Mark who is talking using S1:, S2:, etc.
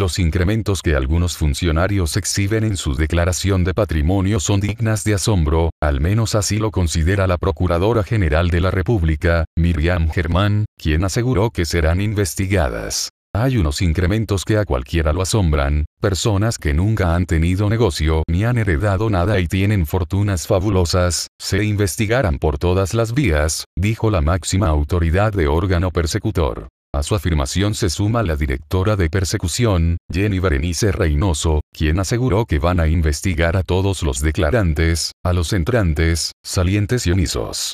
S1: Los incrementos que algunos funcionarios exhiben en su declaración de patrimonio son dignas de asombro, al menos así lo considera la Procuradora General de la República, Miriam Germán, quien aseguró que serán investigadas. Hay unos incrementos que a cualquiera lo asombran, personas que nunca han tenido negocio ni han heredado nada y tienen fortunas fabulosas, se investigarán por todas las vías, dijo la máxima autoridad de órgano persecutor. A su afirmación se suma la directora de persecución, Jenny Berenice Reynoso, quien aseguró que van a investigar a todos los declarantes, a los entrantes, salientes y omisos.